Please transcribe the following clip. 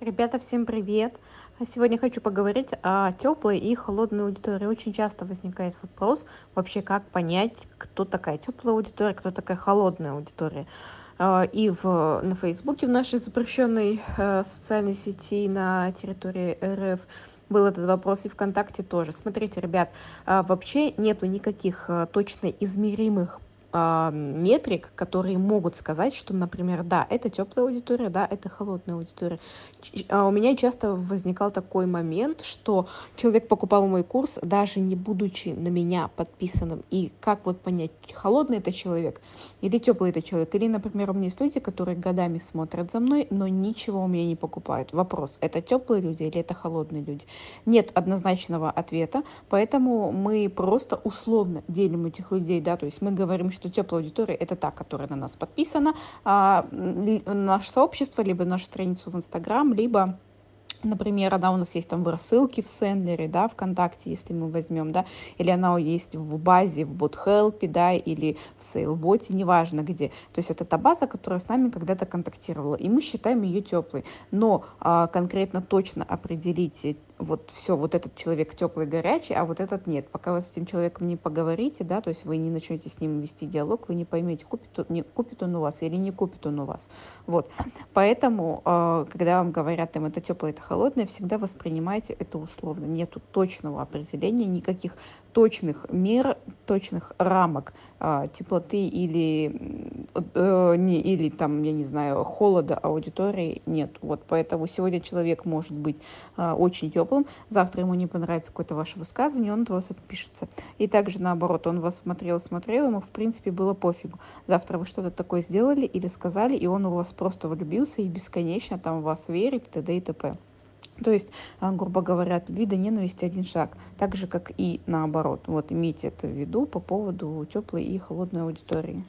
Ребята, всем привет! Сегодня хочу поговорить о теплой и холодной аудитории. Очень часто возникает вопрос вообще, как понять, кто такая теплая аудитория, кто такая холодная аудитория. А, и в, на Фейсбуке, в нашей запрещенной э, социальной сети на территории РФ, был этот вопрос, и ВКонтакте тоже. Смотрите, ребят, а, вообще нету никаких э, точно измеримых а, метрик, которые могут сказать, что, например, да, это теплая аудитория, да, это холодная аудитория. А у меня часто возникал такой момент, что человек покупал мой курс, даже не будучи на меня подписанным. И как вот понять, холодный это человек или теплый это человек? Или, например, у меня есть люди, которые годами смотрят за мной, но ничего у меня не покупают. Вопрос, это теплые люди или это холодные люди? Нет однозначного ответа, поэтому мы просто условно делим этих людей, да, то есть мы говорим, что теплая аудитория это та, которая на нас подписана, а, наше сообщество, либо нашу страницу в Инстаграм, либо Например, она у нас есть там в рассылке в Сендлере, да, ВКонтакте, если мы возьмем, да, или она есть в базе, в BotHelp, да, или в Сейлботе, неважно где. То есть это та база, которая с нами когда-то контактировала, и мы считаем ее теплой. Но а, конкретно точно определить вот все, вот этот человек теплый, горячий, а вот этот нет. Пока вы с этим человеком не поговорите, да, то есть вы не начнете с ним вести диалог, вы не поймете, купит он, не, купит он у вас или не купит он у вас. Вот. Поэтому, э, когда вам говорят, там, это теплое, это холодное, всегда воспринимайте это условно. Нету точного определения, никаких точных мер, точных рамок э, теплоты или, э, не, или там, я не знаю, холода аудитории нет. Вот. Поэтому сегодня человек может быть э, очень теплым, завтра ему не понравится какое-то ваше высказывание, он от вас отпишется. И также наоборот, он вас смотрел, смотрел, ему в принципе было пофигу. Завтра вы что-то такое сделали или сказали, и он у вас просто влюбился и бесконечно там в вас верит, и т.д. и т.п. То есть, а, грубо говоря, от любви до ненависти один шаг. Так же, как и наоборот. Вот имейте это в виду по поводу теплой и холодной аудитории.